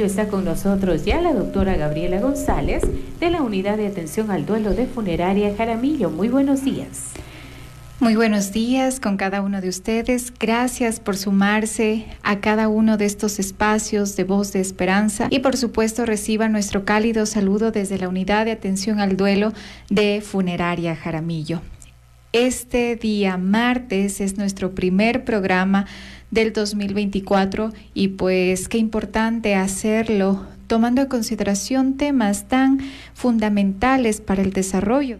Está con nosotros ya la doctora Gabriela González de la Unidad de Atención al Duelo de Funeraria Jaramillo. Muy buenos días. Muy buenos días con cada uno de ustedes. Gracias por sumarse a cada uno de estos espacios de voz de esperanza y por supuesto reciba nuestro cálido saludo desde la Unidad de Atención al Duelo de Funeraria Jaramillo. Este día martes es nuestro primer programa del 2024 y pues qué importante hacerlo tomando en consideración temas tan fundamentales para el desarrollo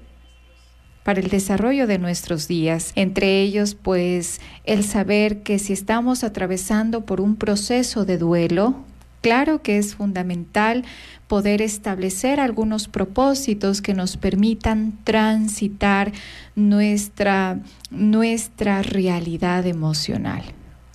para el desarrollo de nuestros días. Entre ellos, pues, el saber que si estamos atravesando por un proceso de duelo, claro que es fundamental poder establecer algunos propósitos que nos permitan transitar nuestra, nuestra realidad emocional.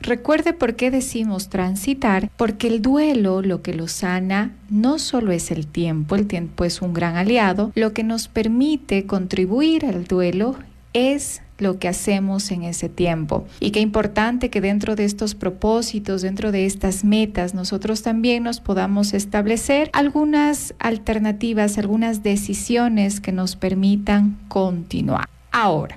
Recuerde por qué decimos transitar, porque el duelo lo que lo sana no solo es el tiempo, el tiempo es un gran aliado, lo que nos permite contribuir al duelo es lo que hacemos en ese tiempo. Y qué importante que dentro de estos propósitos, dentro de estas metas, nosotros también nos podamos establecer algunas alternativas, algunas decisiones que nos permitan continuar. Ahora,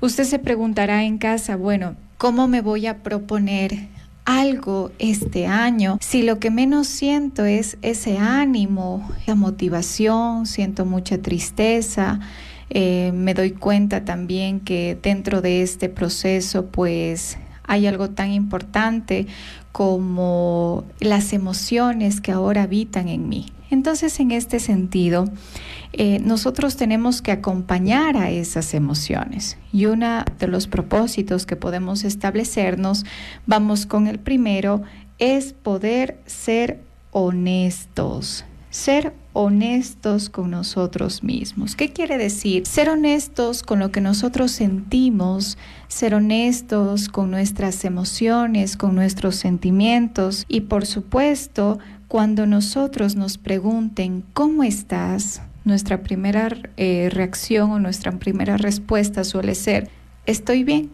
usted se preguntará en casa, bueno, ¿Cómo me voy a proponer algo este año si lo que menos siento es ese ánimo, la motivación, siento mucha tristeza? Eh, me doy cuenta también que dentro de este proceso pues hay algo tan importante como las emociones que ahora habitan en mí. Entonces, en este sentido, eh, nosotros tenemos que acompañar a esas emociones. Y uno de los propósitos que podemos establecernos, vamos con el primero, es poder ser honestos. Ser honestos con nosotros mismos. ¿Qué quiere decir? Ser honestos con lo que nosotros sentimos, ser honestos con nuestras emociones, con nuestros sentimientos y por supuesto, cuando nosotros nos pregunten, ¿cómo estás? nuestra primera eh, reacción o nuestra primera respuesta suele ser, estoy bien,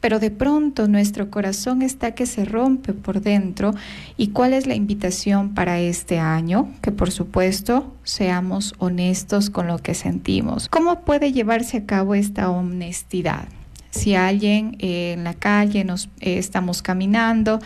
pero de pronto nuestro corazón está que se rompe por dentro. ¿Y cuál es la invitación para este año? Que por supuesto seamos honestos con lo que sentimos. ¿Cómo puede llevarse a cabo esta honestidad? Si alguien eh, en la calle nos eh, estamos caminando,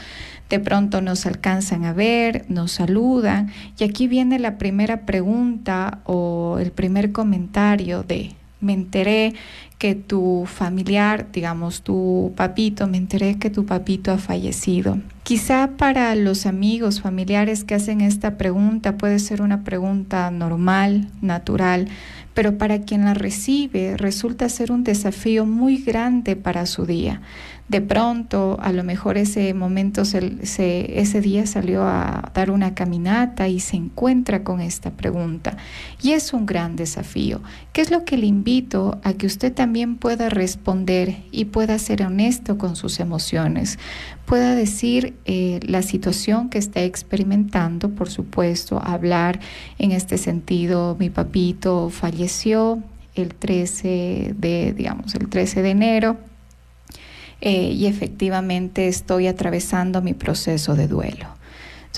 de pronto nos alcanzan a ver, nos saludan y aquí viene la primera pregunta o el primer comentario de me enteré que tu familiar, digamos tu papito, me enteré que tu papito ha fallecido. Quizá para los amigos, familiares que hacen esta pregunta puede ser una pregunta normal, natural, pero para quien la recibe resulta ser un desafío muy grande para su día. De pronto, a lo mejor ese momento, ese día salió a dar una caminata y se encuentra con esta pregunta. Y es un gran desafío. ¿Qué es lo que le invito a que usted también pueda responder y pueda ser honesto con sus emociones? Pueda decir eh, la situación que está experimentando, por supuesto, hablar en este sentido, mi papito falleció el 13 de, digamos, el 13 de enero eh, y efectivamente estoy atravesando mi proceso de duelo.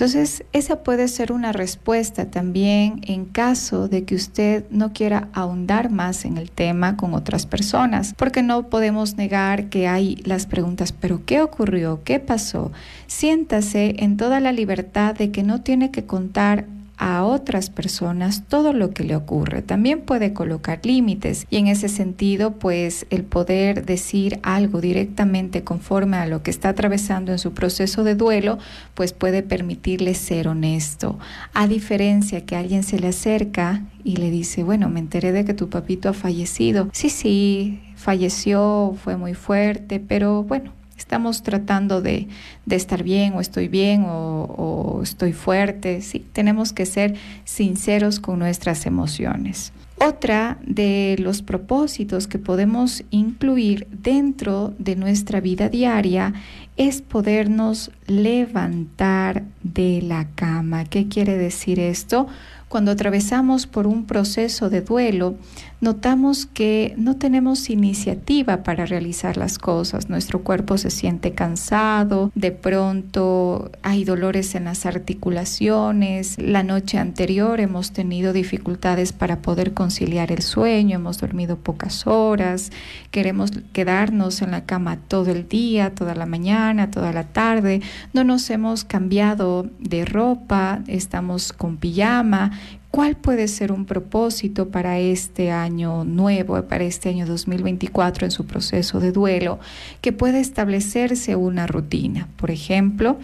Entonces, esa puede ser una respuesta también en caso de que usted no quiera ahondar más en el tema con otras personas, porque no podemos negar que hay las preguntas, pero ¿qué ocurrió? ¿Qué pasó? Siéntase en toda la libertad de que no tiene que contar a otras personas todo lo que le ocurre. También puede colocar límites y en ese sentido, pues el poder decir algo directamente conforme a lo que está atravesando en su proceso de duelo, pues puede permitirle ser honesto. A diferencia que alguien se le acerca y le dice, bueno, me enteré de que tu papito ha fallecido. Sí, sí, falleció, fue muy fuerte, pero bueno, estamos tratando de, estar bien o estoy bien o, estoy fuerte. Sí, tenemos que ser sinceros con nuestras emociones. Otra de los propósitos que podemos incluir dentro de nuestra vida diaria es podernos levantar de la cama. ¿Qué quiere decir esto? Cuando atravesamos por un proceso de duelo, notamos que no tenemos iniciativa para realizar las cosas. Nuestro cuerpo se siente cansado, de pronto hay dolores en las articulaciones. La noche anterior hemos tenido dificultades para poder conciliar el sueño, hemos dormido pocas horas, queremos quedarnos en la cama todo el día, toda la mañana, toda la tarde. No nos hemos cambiado de ropa, estamos con pijama ¿Cuál puede ser un propósito para este año nuevo, para este año 2024 en su proceso de duelo? Que pueda establecerse una rutina. Por ejemplo,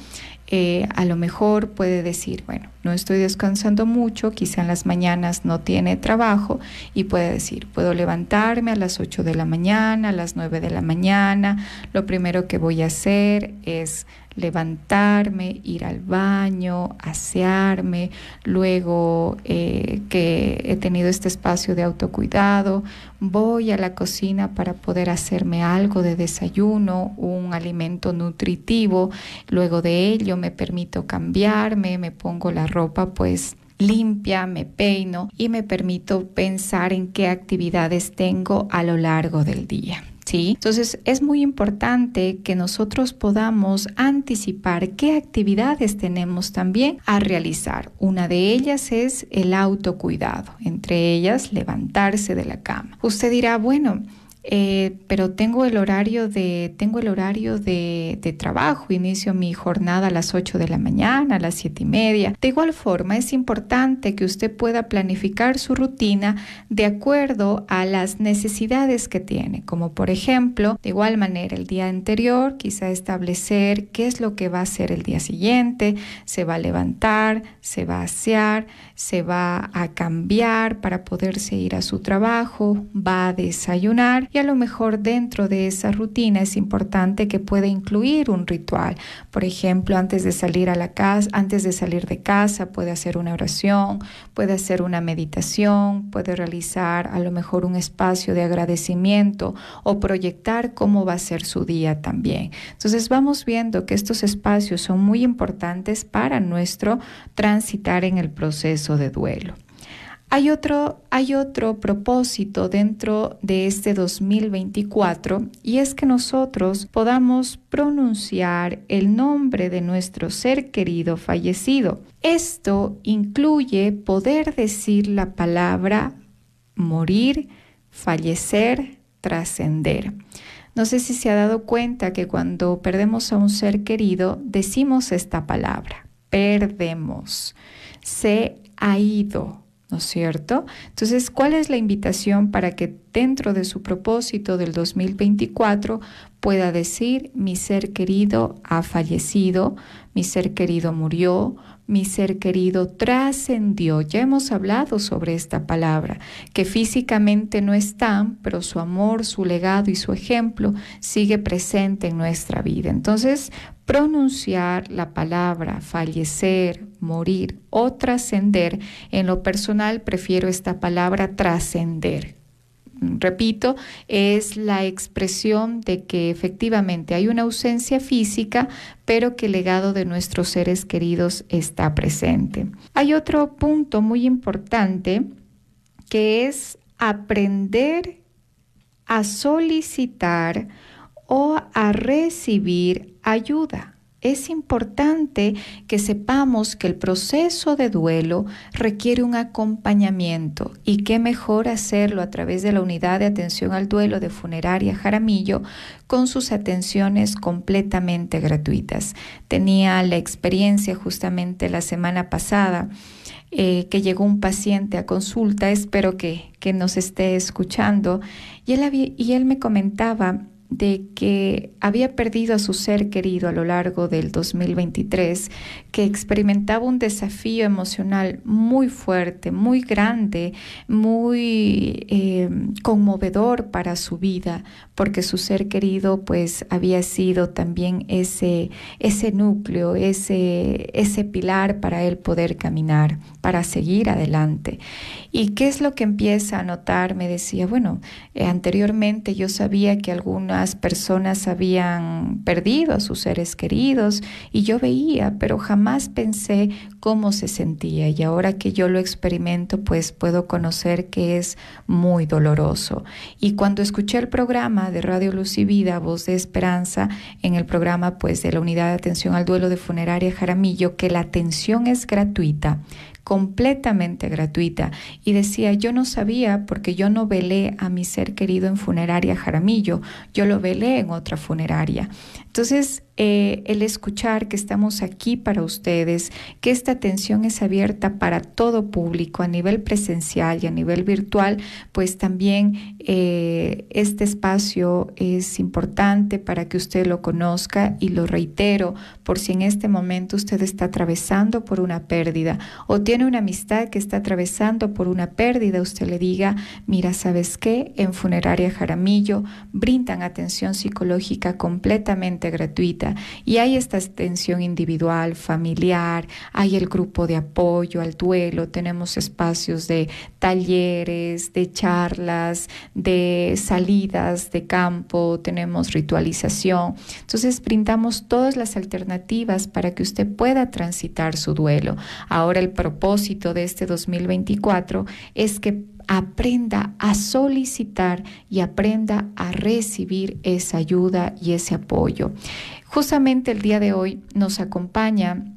eh, a lo mejor puede decir, bueno, no estoy descansando mucho, quizá en las mañanas no tiene trabajo y puede decir, puedo levantarme a las 8 de la mañana, a las 9 de la mañana, lo primero que voy a hacer es levantarme, ir al baño, asearme, luego eh, que he tenido este espacio de autocuidado, voy a la cocina para poder hacerme algo de desayuno, un alimento nutritivo, luego de ello me permito cambiarme, me pongo la ropa pues limpia, me peino y me permito pensar en qué actividades tengo a lo largo del día. ¿Sí? Entonces es muy importante que nosotros podamos anticipar qué actividades tenemos también a realizar. Una de ellas es el autocuidado, entre ellas levantarse de la cama. Usted dirá, bueno, eh, pero tengo el horario de, tengo el horario de, de, trabajo, inicio mi jornada a las 8 de la mañana, a las 7 y media. De igual forma, es importante que usted pueda planificar su rutina de acuerdo a las necesidades que tiene, como por ejemplo, de igual manera, el día anterior, quizá establecer qué es lo que va a hacer el día siguiente, se va a levantar, se va a asear, se va a cambiar para poderse ir a su trabajo, va a desayunar y a lo mejor dentro de esa rutina es importante que pueda incluir un ritual. Por ejemplo, antes de salir a la casa, antes de salir de casa, puede hacer una oración, puede hacer una meditación, puede realizar a lo mejor un espacio de agradecimiento o proyectar cómo va a ser su día también. Entonces vamos viendo que estos espacios son muy importantes para nuestro transitar en el proceso de duelo. Hay otro, hay otro propósito dentro de este 2024 y es que nosotros podamos pronunciar el nombre de nuestro ser querido fallecido. Esto incluye poder decir la palabra morir, fallecer, trascender. No sé si se ha dado cuenta que cuando perdemos a un ser querido decimos esta palabra, perdemos, se ha ido, ¿no es cierto? Entonces, ¿cuál es la invitación para que dentro de su propósito del 2024 pueda decir, mi ser querido ha fallecido, mi ser querido murió, mi ser querido trascendió. Ya hemos hablado sobre esta palabra, que físicamente no está, pero su amor, su legado y su ejemplo sigue presente en nuestra vida. Entonces, pronunciar la palabra fallecer, morir o trascender, en lo personal prefiero esta palabra trascender. Repito, es la expresión de que efectivamente hay una ausencia física, pero que el legado de nuestros seres queridos está presente. Hay otro punto muy importante que es aprender a solicitar o a recibir ayuda. Es importante que sepamos que el proceso de duelo requiere un acompañamiento y qué mejor hacerlo a través de la unidad de atención al duelo de Funeraria Jaramillo con sus atenciones completamente gratuitas. Tenía la experiencia justamente la semana pasada eh, que llegó un paciente a consulta, espero que, que nos esté escuchando, y él, y él me comentaba de que había perdido a su ser querido a lo largo del 2023, que experimentaba un desafío emocional muy fuerte, muy grande, muy eh, conmovedor para su vida, porque su ser querido pues había sido también ese, ese núcleo, ese, ese pilar para él poder caminar, para seguir adelante. ¿Y qué es lo que empieza a notar? Me decía, bueno, eh, anteriormente yo sabía que alguna personas habían perdido a sus seres queridos y yo veía, pero jamás pensé cómo se sentía y ahora que yo lo experimento, pues puedo conocer que es muy doloroso. Y cuando escuché el programa de Radio Luz y Vida, Voz de Esperanza, en el programa pues de la Unidad de Atención al Duelo de Funeraria Jaramillo, que la atención es gratuita, completamente gratuita. Y decía, yo no sabía porque yo no velé a mi ser querido en funeraria Jaramillo, yo lo velé en otra funeraria. Entonces, eh, el escuchar que estamos aquí para ustedes, que esta atención es abierta para todo público a nivel presencial y a nivel virtual, pues también eh, este espacio es importante para que usted lo conozca y lo reitero por si en este momento usted está atravesando por una pérdida o tiene una amistad que está atravesando por una pérdida, usted le diga, mira, ¿sabes qué? En Funeraria Jaramillo brindan atención psicológica completamente gratuita y hay esta atención individual, familiar, hay el grupo de apoyo al duelo, tenemos espacios de talleres, de charlas, de salidas de campo, tenemos ritualización. Entonces brindamos todas las alternativas para que usted pueda transitar su duelo. Ahora el propósito de este 2024 es que aprenda a solicitar y aprenda a recibir esa ayuda y ese apoyo. Justamente el día de hoy nos acompaña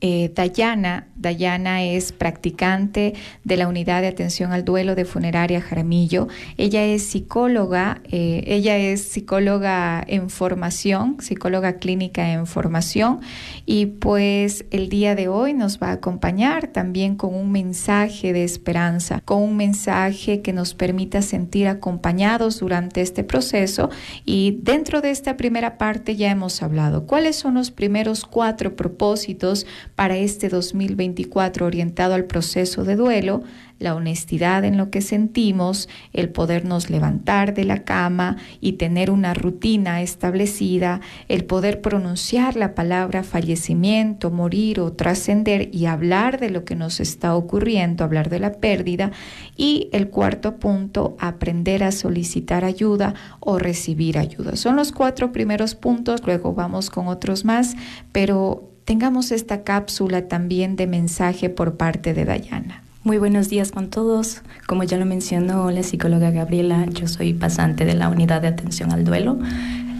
eh, Dayana. Dayana es practicante de la unidad de atención al duelo de funeraria Jaramillo. Ella es psicóloga, eh, ella es psicóloga en formación, psicóloga clínica en formación y pues el día de hoy nos va a acompañar también con un mensaje de esperanza, con un mensaje que nos permita sentir acompañados durante este proceso y dentro de esta primera parte ya hemos hablado cuáles son los primeros cuatro propósitos para este 2024 orientado al proceso de duelo, la honestidad en lo que sentimos, el podernos levantar de la cama y tener una rutina establecida, el poder pronunciar la palabra fallecimiento, morir o trascender y hablar de lo que nos está ocurriendo, hablar de la pérdida. Y el cuarto punto, aprender a solicitar ayuda o recibir ayuda. Son los cuatro primeros puntos, luego vamos con otros más, pero tengamos esta cápsula también de mensaje por parte de Dayana. Muy buenos días con todos. Como ya lo mencionó la psicóloga Gabriela, yo soy pasante de la unidad de atención al duelo.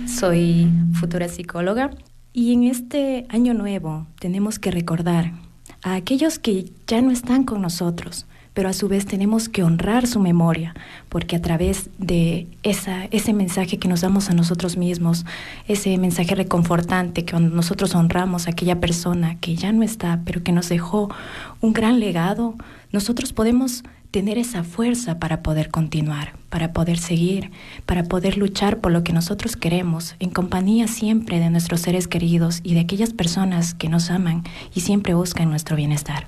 Soy futura psicóloga y en este año nuevo tenemos que recordar a aquellos que ya no están con nosotros, pero a su vez tenemos que honrar su memoria, porque a través de esa, ese mensaje que nos damos a nosotros mismos, ese mensaje reconfortante que nosotros honramos a aquella persona que ya no está, pero que nos dejó un gran legado, nosotros podemos tener esa fuerza para poder continuar, para poder seguir, para poder luchar por lo que nosotros queremos, en compañía siempre de nuestros seres queridos y de aquellas personas que nos aman y siempre buscan nuestro bienestar.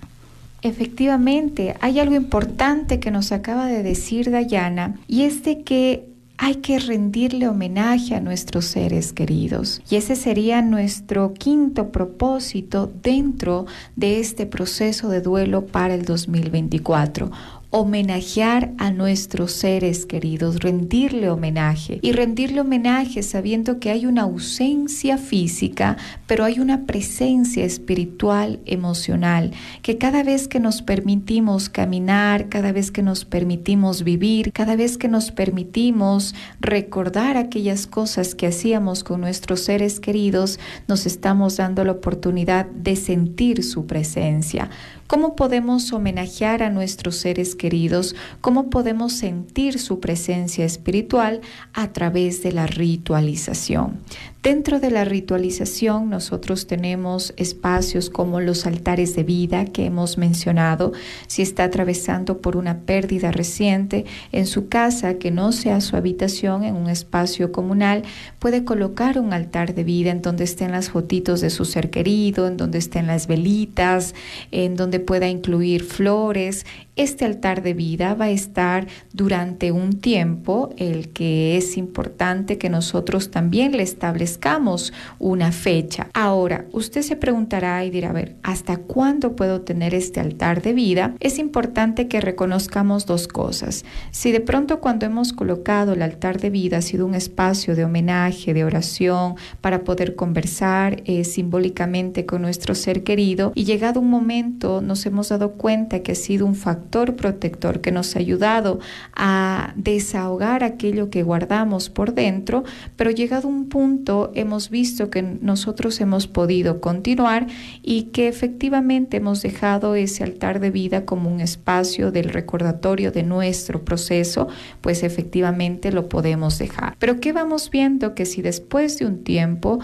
Efectivamente, hay algo importante que nos acaba de decir Dayana y es de que hay que rendirle homenaje a nuestros seres queridos. Y ese sería nuestro quinto propósito dentro de este proceso de duelo para el 2024 homenajear a nuestros seres queridos, rendirle homenaje y rendirle homenaje sabiendo que hay una ausencia física, pero hay una presencia espiritual, emocional, que cada vez que nos permitimos caminar, cada vez que nos permitimos vivir, cada vez que nos permitimos recordar aquellas cosas que hacíamos con nuestros seres queridos, nos estamos dando la oportunidad de sentir su presencia. ¿Cómo podemos homenajear a nuestros seres queridos? ¿Cómo podemos sentir su presencia espiritual a través de la ritualización? Dentro de la ritualización nosotros tenemos espacios como los altares de vida que hemos mencionado. Si está atravesando por una pérdida reciente en su casa, que no sea su habitación, en un espacio comunal, puede colocar un altar de vida en donde estén las fotitos de su ser querido, en donde estén las velitas, en donde pueda incluir flores este altar de vida va a estar durante un tiempo, el que es importante que nosotros también le establezcamos establezcamos una fecha. Ahora, usted se preguntará y dirá, a ver, ¿hasta cuándo puedo tener este altar de vida? Es importante que reconozcamos dos cosas. Si de pronto cuando hemos colocado el altar de vida ha sido un espacio de homenaje, de oración, para poder conversar eh, simbólicamente con nuestro ser querido y llegado un momento nos hemos dado cuenta que ha sido un factor protector que nos ha ayudado a desahogar aquello que guardamos por dentro, pero llegado un punto hemos visto que nosotros hemos podido continuar y que efectivamente hemos dejado ese altar de vida como un espacio del recordatorio de nuestro proceso, pues efectivamente lo podemos dejar. Pero ¿qué vamos viendo? Que si después de un tiempo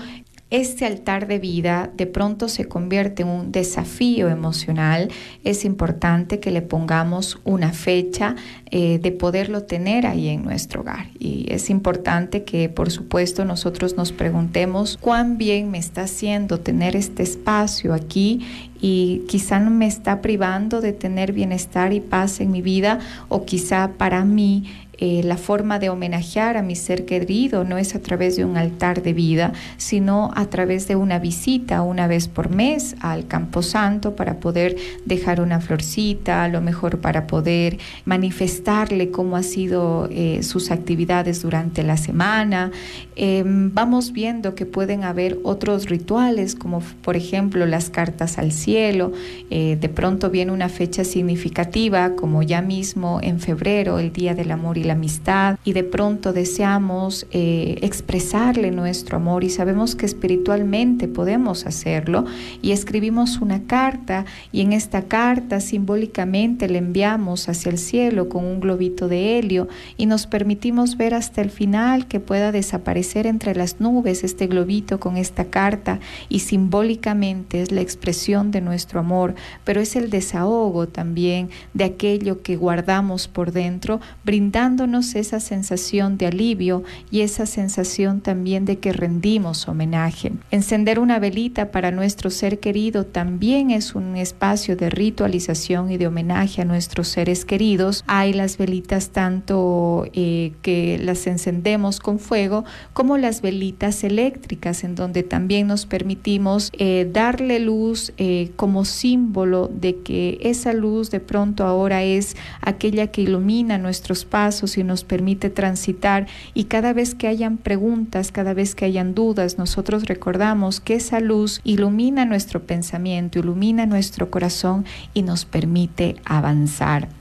este altar de vida de pronto se convierte en un desafío emocional, es importante que le pongamos una fecha eh, de poderlo tener ahí en nuestro hogar. Y es importante que, por supuesto, nosotros nos preguntemos cuán bien me está haciendo tener este espacio aquí y quizá no me está privando de tener bienestar y paz en mi vida o quizá para mí eh, la forma de homenajear a mi ser querido no es a través de un altar de vida, sino a través de una visita una vez por mes al Campo Santo para poder dejar una florcita, a lo mejor para poder manifestarle cómo ha sido eh, sus actividades durante la semana. Em, vamos viendo que pueden haber otros rituales, como por ejemplo las cartas al cielo. Eh, de pronto viene una fecha significativa, como ya mismo en febrero, el Día del Amor y la amistad y de pronto deseamos eh, expresarle nuestro amor y sabemos que espiritualmente podemos hacerlo y escribimos una carta y en esta carta simbólicamente le enviamos hacia el cielo con un globito de helio y nos permitimos ver hasta el final que pueda desaparecer entre las nubes este globito con esta carta y simbólicamente es la expresión de nuestro amor, pero es el desahogo también de aquello que guardamos por dentro, brindando esa sensación de alivio y esa sensación también de que rendimos homenaje. Encender una velita para nuestro ser querido también es un espacio de ritualización y de homenaje a nuestros seres queridos. Hay las velitas tanto eh, que las encendemos con fuego como las velitas eléctricas en donde también nos permitimos eh, darle luz eh, como símbolo de que esa luz de pronto ahora es aquella que ilumina nuestros pasos y nos permite transitar. Y cada vez que hayan preguntas, cada vez que hayan dudas, nosotros recordamos que esa luz ilumina nuestro pensamiento, ilumina nuestro corazón y nos permite avanzar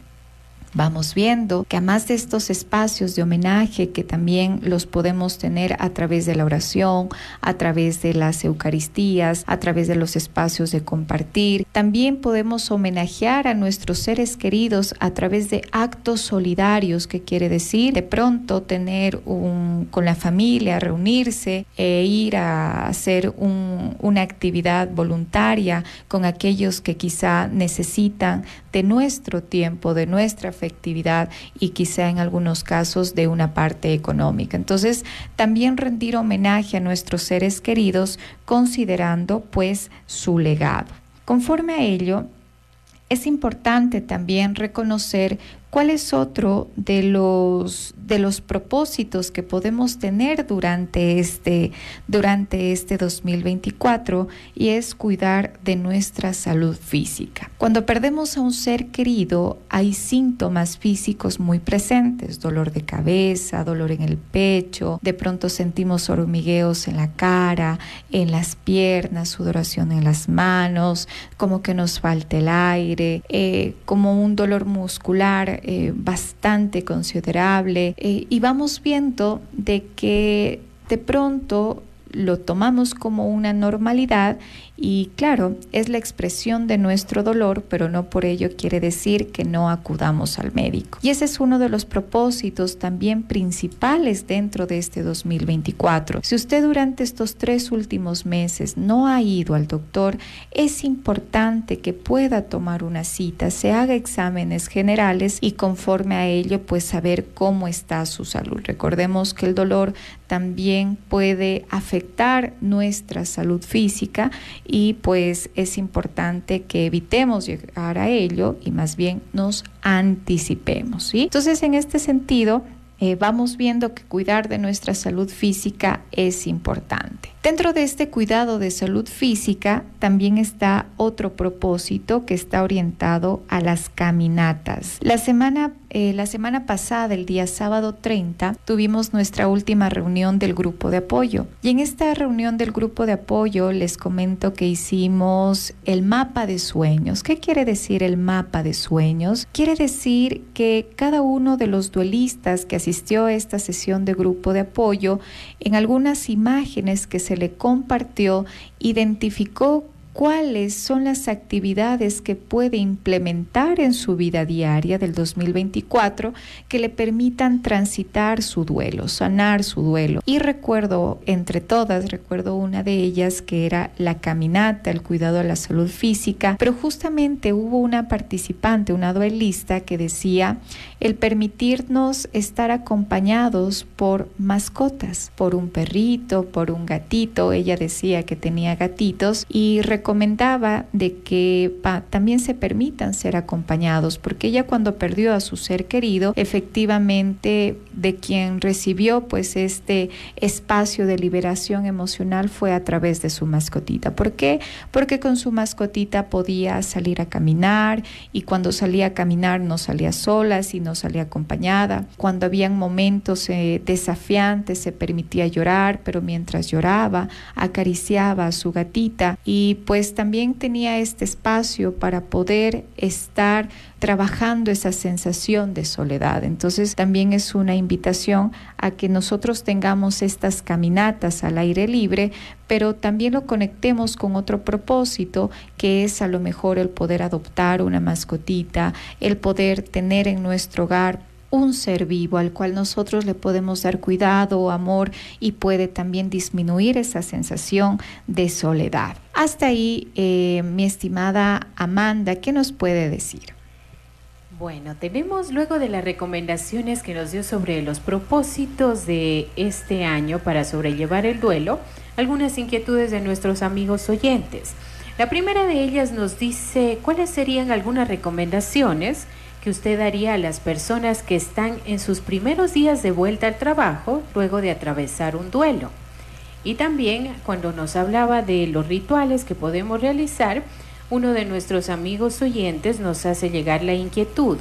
vamos viendo que además de estos espacios de homenaje que también los podemos tener a través de la oración, a través de las Eucaristías, a través de los espacios de compartir, también podemos homenajear a nuestros seres queridos a través de actos solidarios, que quiere decir de pronto tener un, con la familia, reunirse e ir a hacer una actividad voluntaria con aquellos que quizá necesitan de nuestro tiempo, de nuestra efectividad y quizá en algunos casos de una parte económica. Entonces, también rendir homenaje a nuestros seres queridos considerando pues su legado. Conforme a ello, es importante también reconocer ¿Cuál es otro de los, de los propósitos que podemos tener durante este, durante este 2024? Y es cuidar de nuestra salud física. Cuando perdemos a un ser querido, hay síntomas físicos muy presentes, dolor de cabeza, dolor en el pecho, de pronto sentimos hormigueos en la cara, en las piernas, sudoración en las manos, como que nos falta el aire, eh, como un dolor muscular eh, bastante considerable eh, y vamos viendo de que de pronto lo tomamos como una normalidad y claro, es la expresión de nuestro dolor, pero no por ello quiere decir que no acudamos al médico. Y ese es uno de los propósitos también principales dentro de este 2024. Si usted durante estos tres últimos meses no ha ido al doctor, es importante que pueda tomar una cita, se haga exámenes generales y conforme a ello pues saber cómo está su salud. Recordemos que el dolor también puede afectar nuestra salud física y pues es importante que evitemos llegar a ello y más bien nos anticipemos. ¿sí? Entonces, en este sentido, eh, vamos viendo que cuidar de nuestra salud física es importante. Dentro de este cuidado de salud física también está otro propósito que está orientado a las caminatas. La semana, eh, la semana pasada, el día sábado 30, tuvimos nuestra última reunión del grupo de apoyo. Y en esta reunión del grupo de apoyo les comento que hicimos el mapa de sueños. ¿Qué quiere decir el mapa de sueños? Quiere decir que cada uno de los duelistas que asistió a esta sesión de grupo de apoyo, en algunas imágenes que se le compartió, identificó cuáles son las actividades que puede implementar en su vida diaria del 2024 que le permitan transitar su duelo, sanar su duelo. Y recuerdo, entre todas, recuerdo una de ellas que era la caminata, el cuidado de la salud física, pero justamente hubo una participante, una duelista que decía el permitirnos estar acompañados por mascotas, por un perrito, por un gatito, ella decía que tenía gatitos y comentaba de que también se permitan ser acompañados, porque ella cuando perdió a su ser querido, efectivamente de quien recibió pues este espacio de liberación emocional fue a través de su mascotita. ¿Por qué? Porque con su mascotita podía salir a caminar y cuando salía a caminar no salía sola, sino salía acompañada. Cuando habían momentos eh, desafiantes se permitía llorar, pero mientras lloraba acariciaba a su gatita y pues pues también tenía este espacio para poder estar trabajando esa sensación de soledad. Entonces también es una invitación a que nosotros tengamos estas caminatas al aire libre, pero también lo conectemos con otro propósito, que es a lo mejor el poder adoptar una mascotita, el poder tener en nuestro hogar un ser vivo al cual nosotros le podemos dar cuidado, amor y puede también disminuir esa sensación de soledad. Hasta ahí, eh, mi estimada Amanda, ¿qué nos puede decir? Bueno, tenemos luego de las recomendaciones que nos dio sobre los propósitos de este año para sobrellevar el duelo, algunas inquietudes de nuestros amigos oyentes. La primera de ellas nos dice cuáles serían algunas recomendaciones usted daría a las personas que están en sus primeros días de vuelta al trabajo luego de atravesar un duelo. Y también cuando nos hablaba de los rituales que podemos realizar, uno de nuestros amigos oyentes nos hace llegar la inquietud.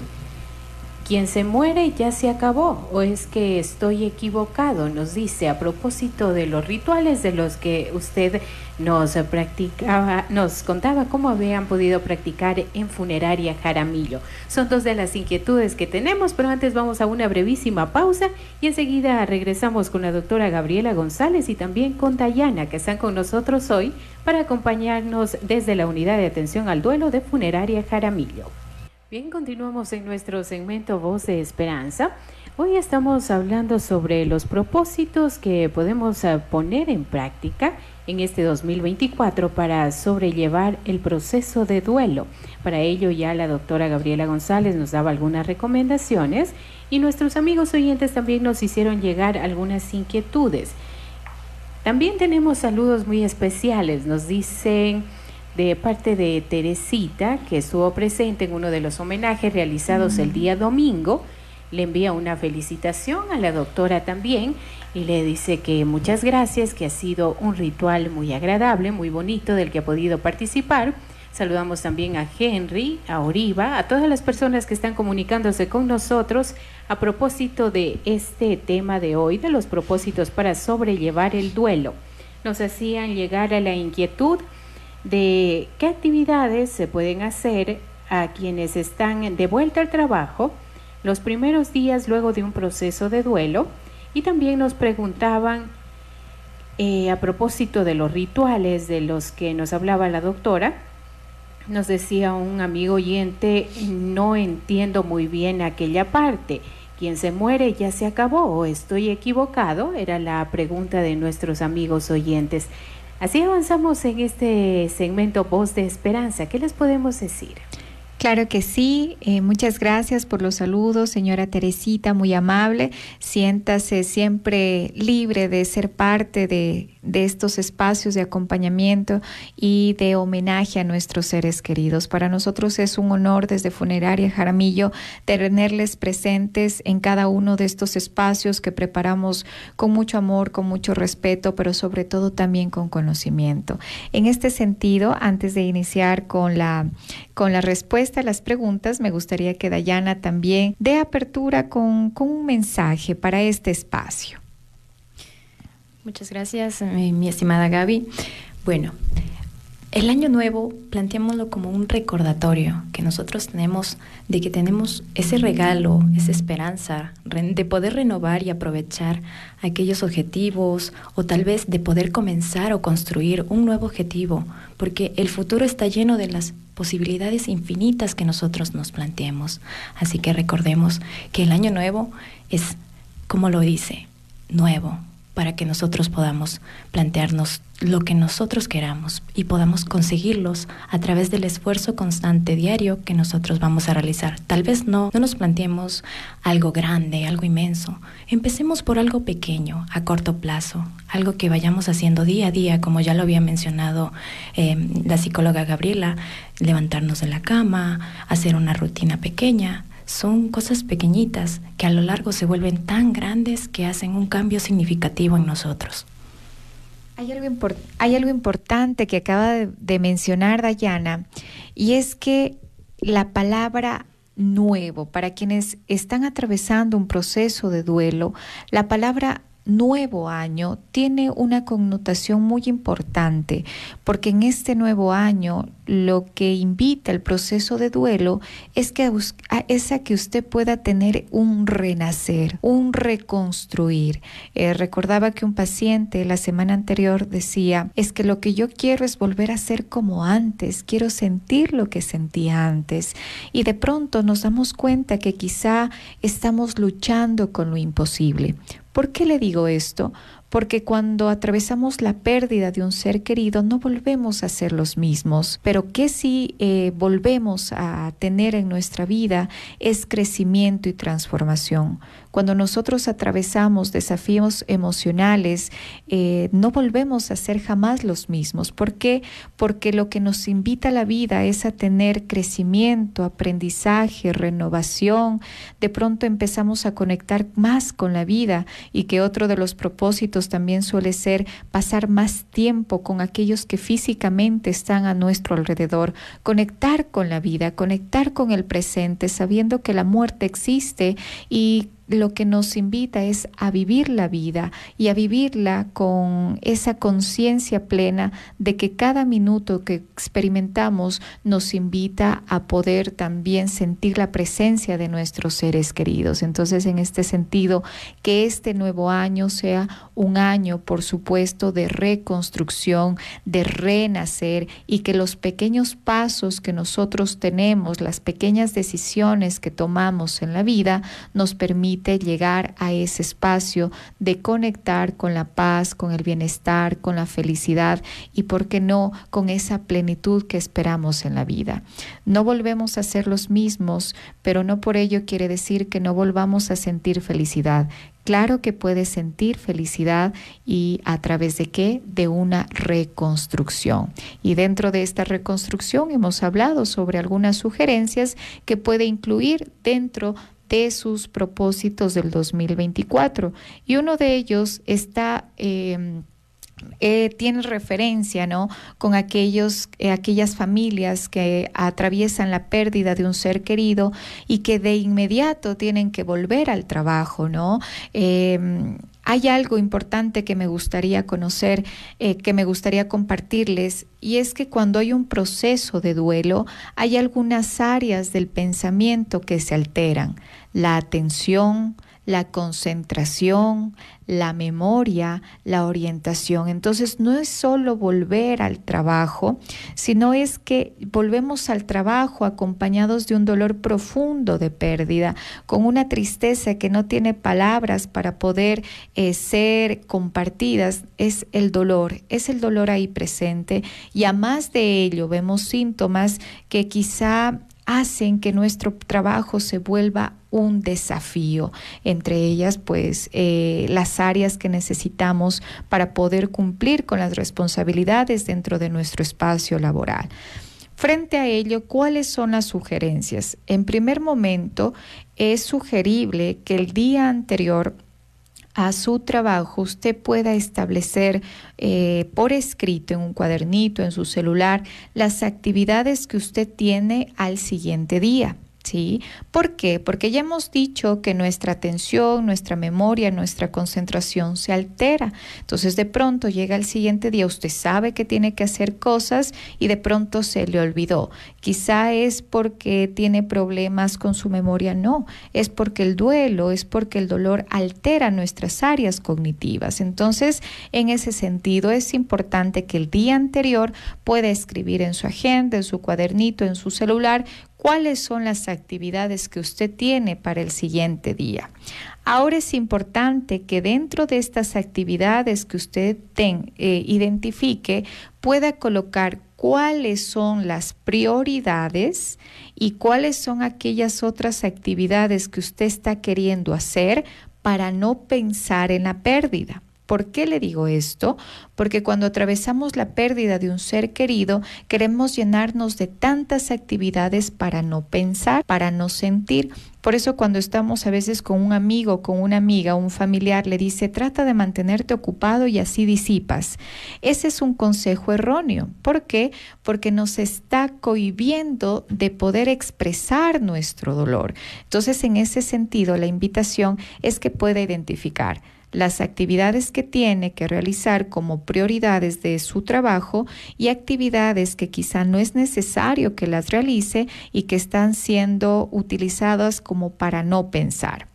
Quien se muere ya se acabó o es que estoy equivocado, nos dice a propósito de los rituales de los que usted nos practicaba, nos contaba cómo habían podido practicar en funeraria Jaramillo. Son dos de las inquietudes que tenemos, pero antes vamos a una brevísima pausa y enseguida regresamos con la doctora Gabriela González y también con Dayana que están con nosotros hoy para acompañarnos desde la unidad de atención al duelo de funeraria Jaramillo. Bien, continuamos en nuestro segmento Voz de Esperanza. Hoy estamos hablando sobre los propósitos que podemos eh, poner en práctica en este 2024 para sobrellevar el proceso de duelo. Para ello ya la doctora Gabriela González nos daba algunas recomendaciones y nuestros amigos oyentes también nos hicieron llegar algunas inquietudes. También tenemos saludos muy especiales. Nos dicen de parte de Teresita, que estuvo presente en uno de los homenajes realizados el día domingo. Le envía una felicitación a la doctora también y le dice que muchas gracias, que ha sido un ritual muy agradable, muy bonito del que ha podido participar. Saludamos también a Henry, a Oriva, a todas las personas que están comunicándose con nosotros a propósito de este tema de hoy, de los propósitos para sobrellevar el duelo. Nos hacían llegar a la inquietud de qué actividades se pueden hacer a quienes están de vuelta al trabajo los primeros días luego de un proceso de duelo y también nos preguntaban eh, a propósito de los rituales de los que nos hablaba la doctora, nos decía un amigo oyente, no entiendo muy bien aquella parte. ¿Quién se muere ya se acabó o estoy equivocado? Era la pregunta de nuestros amigos oyentes. Así avanzamos en este segmento Voz de Esperanza. ¿Qué les podemos decir? Claro que sí. Eh, muchas gracias por los saludos, señora Teresita, muy amable. Siéntase siempre libre de ser parte de, de, estos espacios de acompañamiento y de homenaje a nuestros seres queridos. Para nosotros es un honor desde Funeraria Jaramillo tenerles presentes en cada uno de estos espacios que preparamos con mucho amor, con mucho respeto, pero sobre todo también con conocimiento. En este sentido, antes de iniciar con la, con la respuesta, a las preguntas, me gustaría que Dayana también dé apertura con, un mensaje para este espacio. Muchas gracias, mi, mi estimada Gaby. Bueno, el año nuevo planteémoslo como un recordatorio que nosotros tenemos de que tenemos ese regalo, esa esperanza de poder renovar y aprovechar aquellos objetivos o tal vez de poder comenzar o construir un nuevo objetivo, porque el futuro está lleno de las posibilidades infinitas que nosotros nos planteemos. Así que recordemos que el año nuevo es, como lo dice, nuevo, para que nosotros podamos plantearnos lo que nosotros queramos y podamos conseguirlos a través del esfuerzo constante diario que nosotros vamos a realizar. Tal vez no, no nos planteemos algo grande, algo inmenso. Empecemos por algo pequeño, a corto plazo, algo que vayamos haciendo día a día, como ya lo había mencionado eh, la psicóloga Gabriela, levantarnos de la cama, hacer una rutina pequeña, son cosas pequeñitas que a lo largo se vuelven tan grandes que hacen un cambio significativo en nosotros. Hay algo, hay algo importante que acaba de, de mencionar Dayana y es que la palabra nuevo, para quienes están atravesando un proceso de duelo, la palabra nuevo año tiene una connotación muy importante, porque en este nuevo año lo que invita el proceso de duelo es, que, es a que usted pueda tener un renacer, un reconstruir. Eh, recordaba que un paciente la semana anterior decía, es que lo que yo quiero es volver a ser como antes, quiero sentir lo que sentía antes. Y de pronto nos damos cuenta que quizá estamos luchando con lo imposible. ¿Por qué le digo esto? Porque cuando atravesamos la pérdida de un ser querido no volvemos a ser los mismos, pero que si eh, volvemos a tener en nuestra vida es crecimiento y transformación. Cuando nosotros atravesamos desafíos emocionales, eh, no volvemos a ser jamás los mismos. ¿Por qué? Porque lo que nos invita a la vida es a tener crecimiento, aprendizaje, renovación. De pronto empezamos a conectar más con la vida y que otro de los propósitos también suele ser pasar más tiempo con aquellos que físicamente están a nuestro alrededor, conectar con la vida, conectar con el presente, sabiendo que la muerte existe y lo que nos invita es a vivir la vida y a vivirla con esa conciencia plena de que cada minuto que experimentamos nos invita a poder también sentir la presencia de nuestros seres queridos. Entonces, en este sentido, que este nuevo año sea un año, por supuesto, de reconstrucción, de renacer y que los pequeños pasos que nosotros tenemos, las pequeñas decisiones que tomamos en la vida, nos permitan llegar a ese espacio de conectar con la paz, con el bienestar, con la felicidad y, ¿por qué no?, con esa plenitud que esperamos en la vida. No volvemos a ser los mismos, pero no por ello quiere decir que no volvamos a sentir felicidad. Claro que puedes sentir felicidad y a través de qué? De una reconstrucción. Y dentro de esta reconstrucción hemos hablado sobre algunas sugerencias que puede incluir dentro de sus propósitos del 2024. Y uno de ellos está... Em, eh, tiene referencia ¿no? con aquellos, eh, aquellas familias que atraviesan la pérdida de un ser querido y que de inmediato tienen que volver al trabajo. ¿no? Em, hay algo importante que me gustaría conocer, eh, que me gustaría compartirles, y es que cuando hay un proceso de duelo, hay algunas áreas del pensamiento que se alteran. La atención, la concentración, la memoria, la orientación. Entonces no es solo volver al trabajo, sino es que volvemos al trabajo acompañados de un dolor profundo de pérdida, con una tristeza que no tiene palabras para poder eh, ser compartidas. Es el dolor, es el dolor ahí presente y a más de ello vemos síntomas que quizá hacen que nuestro trabajo se vuelva un desafío, entre ellas pues eh, las áreas que necesitamos para poder cumplir con las responsabilidades dentro de nuestro espacio laboral. Frente a ello, ¿cuáles son las sugerencias? En primer momento, es sugerible que el día anterior a su trabajo usted pueda establecer eh, por escrito en un cuadernito, en su celular, las actividades que usted tiene al siguiente día. ¿Sí? ¿Por qué? Porque ya hemos dicho que nuestra atención, nuestra memoria, nuestra concentración se altera. Entonces de pronto llega el siguiente día, usted sabe que tiene que hacer cosas y de pronto se le olvidó. Quizá es porque tiene problemas con su memoria, no, es porque el duelo, es porque el dolor altera nuestras áreas cognitivas. Entonces, en ese sentido, es importante que el día anterior pueda escribir en su agenda, en su cuadernito, en su celular, cuáles son las actividades que usted tiene para el siguiente día. Ahora es importante que dentro de estas actividades que usted eh, identifique pueda colocar cuáles son las prioridades y cuáles son aquellas otras actividades que usted está queriendo hacer para no pensar en la pérdida. ¿Por qué le digo esto? Porque cuando atravesamos la pérdida de un ser querido, queremos llenarnos de tantas actividades para no pensar, para no sentir. Por eso cuando estamos a veces con un amigo, con una amiga, un familiar, le dice, trata de mantenerte ocupado y así disipas. Ese es un consejo erróneo. ¿Por qué? Porque nos está cohibiendo de poder expresar nuestro dolor. Entonces, en ese sentido, la invitación es que pueda identificar las actividades que tiene que realizar como prioridades de su trabajo y actividades que quizá no es necesario que las realice y que están siendo utilizadas como para no pensar.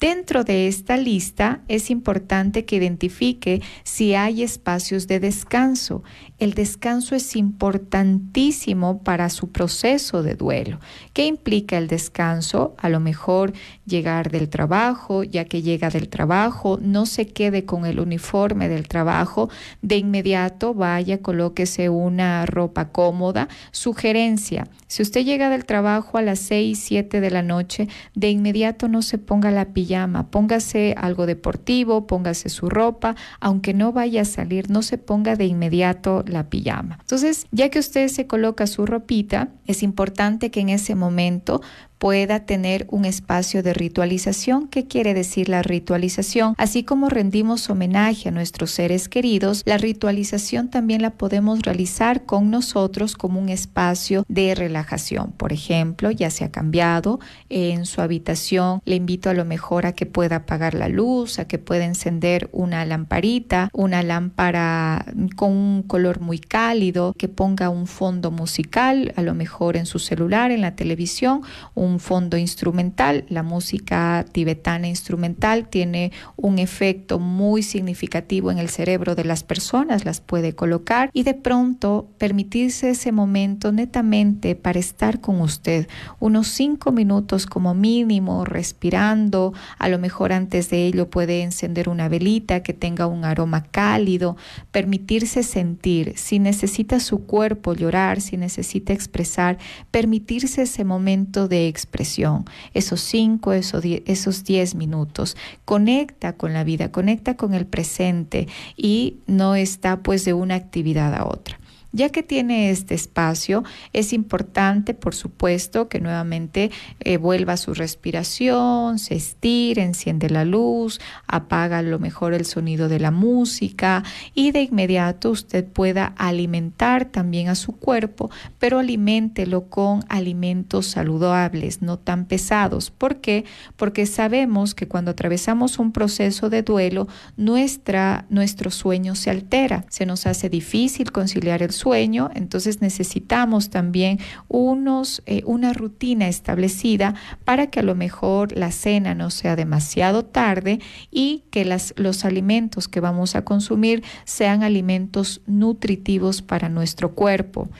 Dentro de esta lista es importante que identifique si hay espacios de descanso. El descanso es importantísimo para su proceso de duelo. ¿Qué implica el descanso? A lo mejor llegar del trabajo, ya que llega del trabajo, no se quede con el uniforme del trabajo, de inmediato vaya, colóquese una ropa cómoda. Sugerencia, si usted llega del trabajo a las 6, 7 de la noche, de inmediato no se ponga la pijama, póngase algo deportivo, póngase su ropa, aunque no vaya a salir, no se ponga de inmediato la pijama. Entonces, ya que usted se coloca su ropita, es importante que en ese momento pueda tener un espacio de ritualización. ¿Qué quiere decir la ritualización? Así como rendimos homenaje a nuestros seres queridos, la ritualización también la podemos realizar con nosotros como un espacio de relajación. Por ejemplo, ya se ha cambiado en su habitación, le invito a lo mejor a que pueda apagar la luz, a que pueda encender una lamparita, una lámpara con un color muy cálido, que ponga un fondo musical, a lo mejor en su celular, en la televisión, un un fondo instrumental. La música tibetana instrumental tiene un efecto muy significativo en el cerebro de las personas, las puede colocar y de pronto permitirse ese momento netamente para estar con usted, unos cinco minutos como mínimo, respirando, a lo mejor antes de ello puede encender una velita que tenga un aroma cálido, permitirse sentir, si necesita su cuerpo llorar, si necesita expresar, permitirse ese momento de expresión, esos cinco, esos diez, esos diez minutos. Conecta con la vida, conecta con el presente y no está pues de una actividad a otra. Ya que tiene este espacio, es importante, por supuesto, que nuevamente eh, vuelva su respiración, se estire, enciende la luz, apaga a lo mejor el sonido de la música y de inmediato usted pueda alimentar también a su cuerpo, pero aliméntelo con alimentos saludables, no tan pesados. ¿Por qué? Porque sabemos que cuando atravesamos un proceso de duelo, nuestra, nuestro sueño se altera, se nos hace difícil conciliar el sueño, entonces necesitamos también unos, eh, una rutina establecida para que a lo mejor la cena no sea demasiado tarde y que las, los alimentos que vamos a consumir sean alimentos nutritivos para nuestro cuerpo.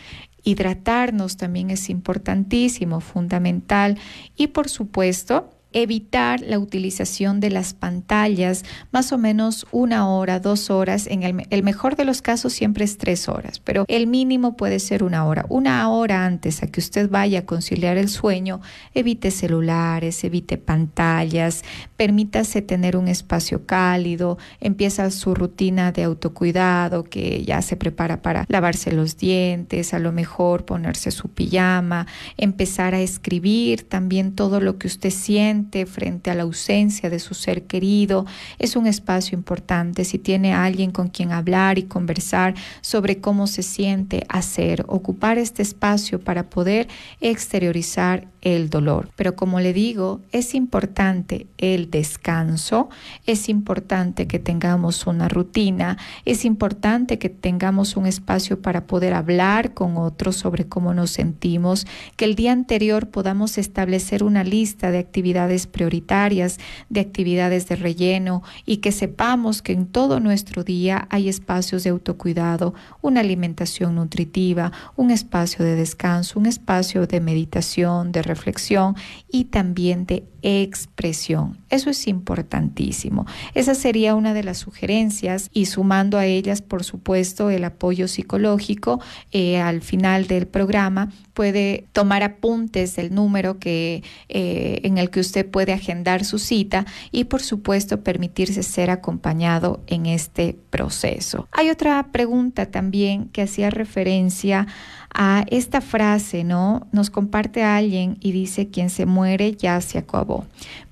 Hidratarnos también es importantísimo, fundamental y por supuesto evitar la utilización de las pantallas más o menos una hora, dos horas. En el, mejor de los casos siempre es tres horas, pero el mínimo puede ser una hora. Una hora antes a que usted vaya a conciliar el sueño, evite celulares, evite pantallas, permítase tener un espacio cálido, empieza su rutina de autocuidado, que ya se prepara para lavarse los dientes, a lo mejor ponerse su pijama, empezar a escribir también todo lo que usted siente frente a la ausencia de su ser querido. Es un espacio importante. Si tiene alguien con quien hablar y conversar sobre cómo se siente hacer, ocupar este espacio para poder exteriorizar el dolor. Pero como le digo, es importante el descanso, es importante que tengamos una rutina, es importante que tengamos un espacio para poder hablar con otros sobre cómo nos sentimos, que el día anterior podamos establecer una lista de actividades prioritarias, de actividades de relleno y que sepamos que en todo nuestro día hay espacios de autocuidado, una alimentación nutritiva, un espacio de descanso, un espacio de meditación, de reflexión y también de expresión. Eso es importantísimo. Esa sería una de las sugerencias y sumando a ellas, por supuesto, el apoyo psicológico eh, al final del programa puede tomar apuntes del número que, eh, en el que usted puede agendar su cita y por supuesto permitirse ser acompañado en este proceso. Hay otra pregunta también que hacía referencia a esta frase, ¿no? Nos comparte alguien y dice, quien se muere ya se acabó.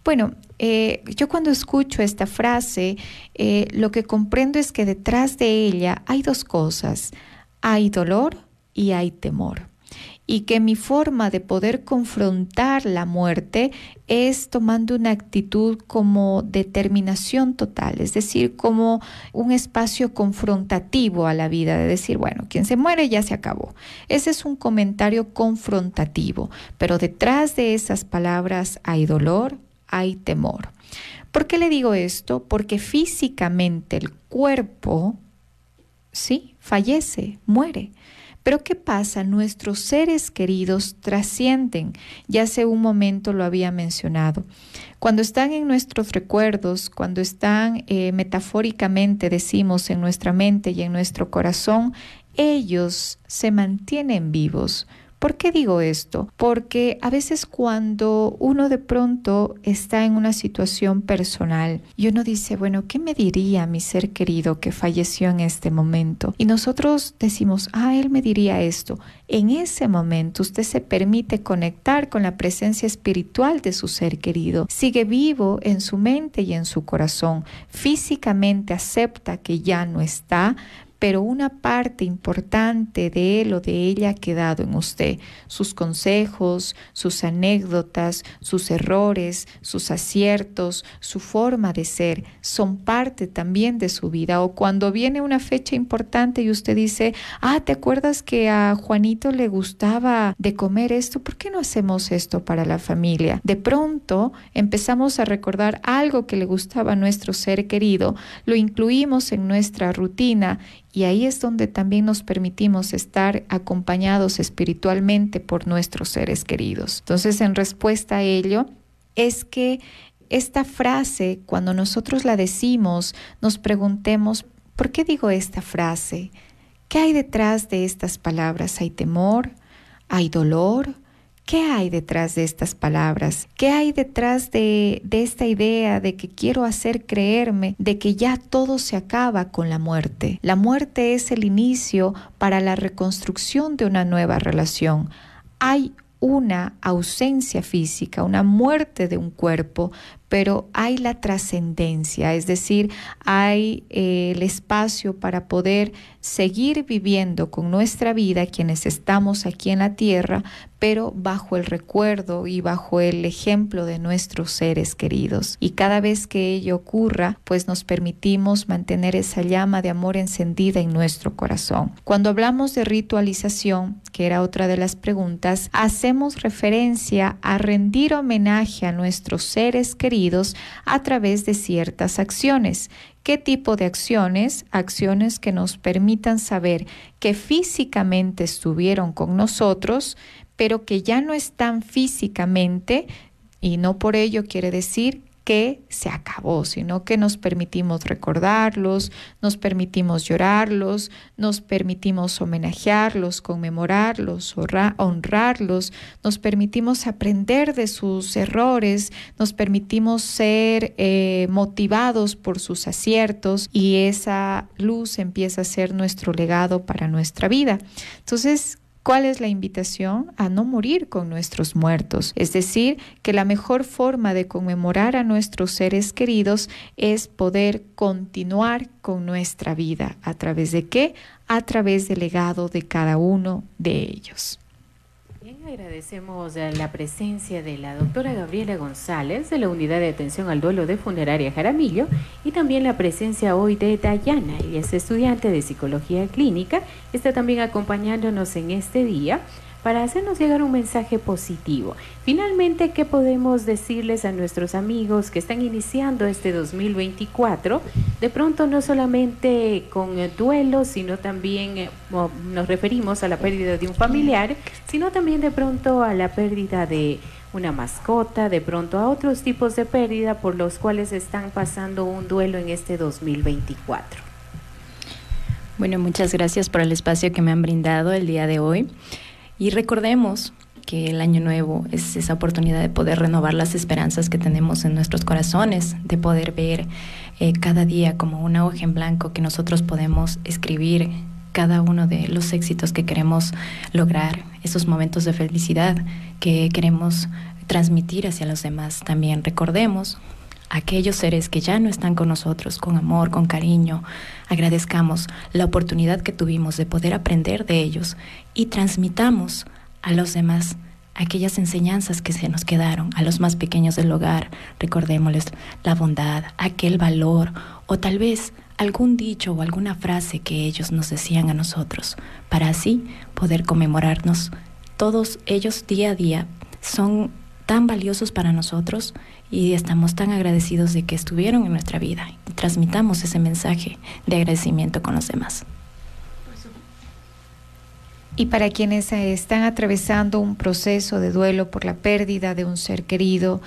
Bueno, eh, yo cuando escucho esta frase, eh, lo que comprendo es que detrás de ella hay dos cosas, hay dolor y hay temor y que mi forma de poder confrontar la muerte es tomando una actitud como determinación total, es decir, como un espacio confrontativo a la vida, de decir, bueno, quien se muere ya se acabó. Ese es un comentario confrontativo, pero detrás de esas palabras hay dolor, hay temor. ¿Por qué le digo esto? Porque físicamente el cuerpo, sí, fallece, muere. Pero ¿qué pasa? Nuestros seres queridos trascienden. Ya hace un momento lo había mencionado. Cuando están en nuestros recuerdos, cuando están eh, metafóricamente, decimos, en nuestra mente y en nuestro corazón, ellos se mantienen vivos ¿Por qué digo esto? Porque a veces cuando uno de pronto está en una situación personal y uno dice, bueno, ¿qué me diría mi ser querido que falleció en este momento? Y nosotros decimos, ah, él me diría esto. En ese momento usted se permite conectar con la presencia espiritual de su ser querido. Sigue vivo en su mente y en su corazón. Físicamente acepta que ya no está, pero una parte importante de él o de ella ha quedado en usted. Sus consejos, sus anécdotas, sus errores, sus aciertos, su forma de ser, son parte también de su vida. O cuando viene una fecha importante y usted dice, ah, ¿te acuerdas que a Juanito le gustaba de comer esto? ¿Por qué no hacemos esto para la familia? De pronto empezamos a recordar algo que le gustaba a nuestro ser querido, lo incluimos en nuestra rutina y ahí es donde también nos permitimos estar acompañados espiritualmente por nuestros seres queridos. Entonces, en respuesta a ello, es que esta frase, cuando nosotros la decimos, nos preguntemos, ¿por qué digo esta frase? ¿Qué hay detrás de estas palabras? ¿Hay temor? ¿Hay dolor? ¿Qué hay detrás de estas palabras? ¿Qué hay detrás de, de, esta idea de que quiero hacer creerme de que ya todo se acaba con la muerte? La muerte es el inicio para la reconstrucción de una nueva relación. Hay una ausencia física, una muerte de un cuerpo, pero hay la trascendencia, es decir, hay eh, el espacio para poder seguir viviendo con nuestra vida quienes estamos aquí en la tierra, pero bajo el recuerdo y bajo el ejemplo de nuestros seres queridos. Y cada vez que ello ocurra, pues nos permitimos mantener esa llama de amor encendida en nuestro corazón. Cuando hablamos de ritualización, que era otra de las preguntas, hacemos referencia a rendir homenaje a nuestros seres queridos a través de ciertas acciones ¿Qué tipo de acciones? Acciones que nos permitan saber que físicamente estuvieron con nosotros, pero que ya no están físicamente Y no por ello quiere decir que se acabó, sino que nos permitimos recordarlos, nos permitimos llorarlos, nos permitimos homenajearlos, conmemorarlos, honrarlos, nos permitimos aprender de sus errores, nos permitimos ser eh, motivados por sus aciertos y esa luz empieza a ser nuestro legado para nuestra vida. Entonces, ¿Cuál es la invitación? A no morir con nuestros muertos. Es decir, que la mejor forma de conmemorar a nuestros seres queridos es poder continuar con nuestra vida. ¿A través de qué? A través del legado de cada uno de ellos agradecemos la presencia de la doctora Gabriela González de la Unidad de Atención al Duelo de Funeraria Jaramillo y también la presencia hoy de Dayana, ella es estudiante de Psicología Clínica, está también acompañándonos en este día para hacernos llegar un mensaje positivo. Finalmente, ¿qué podemos decirles a nuestros amigos que están iniciando este 2024? De pronto no solamente con duelo, sino también eh, nos referimos a la pérdida de un familiar, sino también de pronto a la pérdida de una mascota, de pronto a otros tipos de pérdida por los cuales están pasando un duelo en este 2024. Bueno, muchas gracias por el espacio que me han brindado el día de hoy. Y recordemos que el año nuevo es esa oportunidad de poder renovar las esperanzas que tenemos en nuestros corazones, de poder ver eh, cada día como una hoja en blanco que nosotros podemos escribir cada uno de los éxitos que queremos lograr, esos momentos de felicidad que queremos transmitir hacia los demás. También recordemos aquellos seres que ya no están con nosotros, con amor, con cariño, agradezcamos la oportunidad que tuvimos de poder aprender de ellos y transmitamos a los demás aquellas enseñanzas que se nos quedaron, a los más pequeños del hogar, recordémosles la bondad, aquel valor o tal vez algún dicho o alguna frase que ellos nos decían a nosotros, para así poder conmemorarnos. Todos ellos día a día son tan valiosos para nosotros y estamos tan agradecidos de que estuvieron en nuestra vida transmitamos ese mensaje de agradecimiento con los demás. Y para quienes están atravesando un proceso de duelo por la pérdida de un ser querido,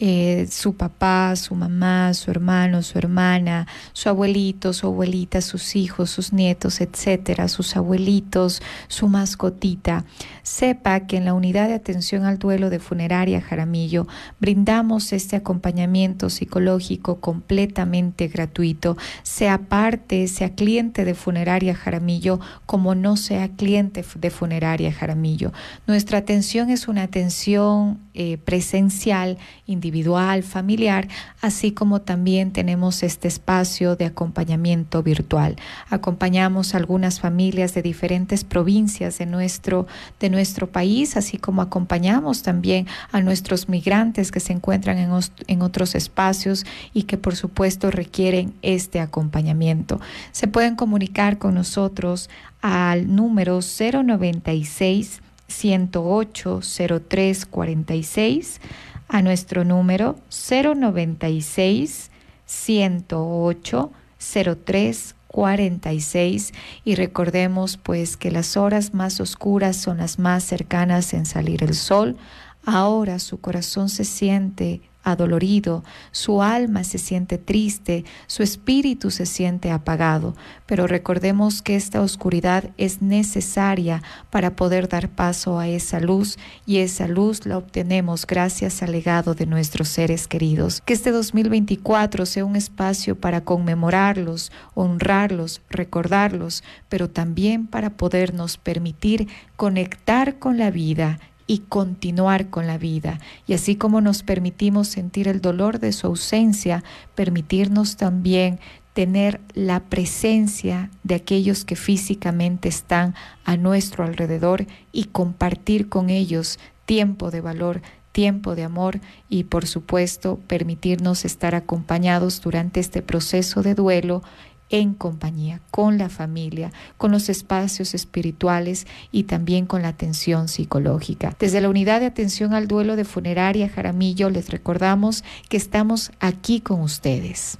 eh, su papá, su mamá, su hermano, su hermana, su abuelito, su abuelita, sus hijos, sus nietos, etcétera, sus abuelitos, su mascotita. Sepa que en la unidad de atención al duelo de funeraria Jaramillo brindamos este acompañamiento psicológico completamente gratuito, sea parte, sea cliente de funeraria Jaramillo, como no sea cliente de funeraria Jaramillo. Nuestra atención es una atención eh, presencial, individual familiar, así como también tenemos este espacio de acompañamiento virtual. Acompañamos a algunas familias de diferentes provincias de nuestro, de nuestro país, así como acompañamos también a nuestros migrantes que se encuentran en, en otros espacios y que por supuesto requieren este acompañamiento. Se pueden comunicar con nosotros al número 096 108 0346 a nuestro número 096 108 0346 y recordemos pues que las horas más oscuras son las más cercanas en salir el sol. Ahora su corazón se siente adolorido, su alma se siente triste, su espíritu se siente apagado, pero recordemos que esta oscuridad es necesaria para poder dar paso a esa luz y esa luz la obtenemos gracias al legado de nuestros seres queridos. Que este 2024 sea un espacio para conmemorarlos, honrarlos, recordarlos, pero también para podernos permitir conectar con la vida y continuar con la vida. Y así como nos permitimos sentir el dolor de su ausencia, permitirnos también tener la presencia de aquellos que físicamente están a nuestro alrededor y compartir con ellos tiempo de valor, tiempo de amor y por supuesto permitirnos estar acompañados durante este proceso de duelo en compañía, con la familia, con los espacios espirituales y también con la atención psicológica. Desde la unidad de atención al duelo de funeraria Jaramillo les recordamos que estamos aquí con ustedes.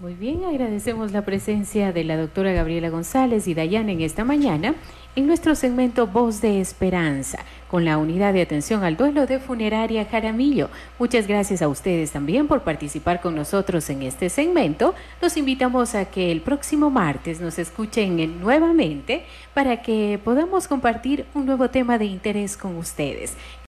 Muy bien, agradecemos la presencia de la doctora Gabriela González y Dayana en esta mañana en nuestro segmento Voz de Esperanza con la unidad de atención al duelo de Funeraria Jaramillo. Muchas gracias a ustedes también por participar con nosotros en este segmento. Los invitamos a que el próximo martes nos escuchen nuevamente para que podamos compartir un nuevo tema de interés con ustedes.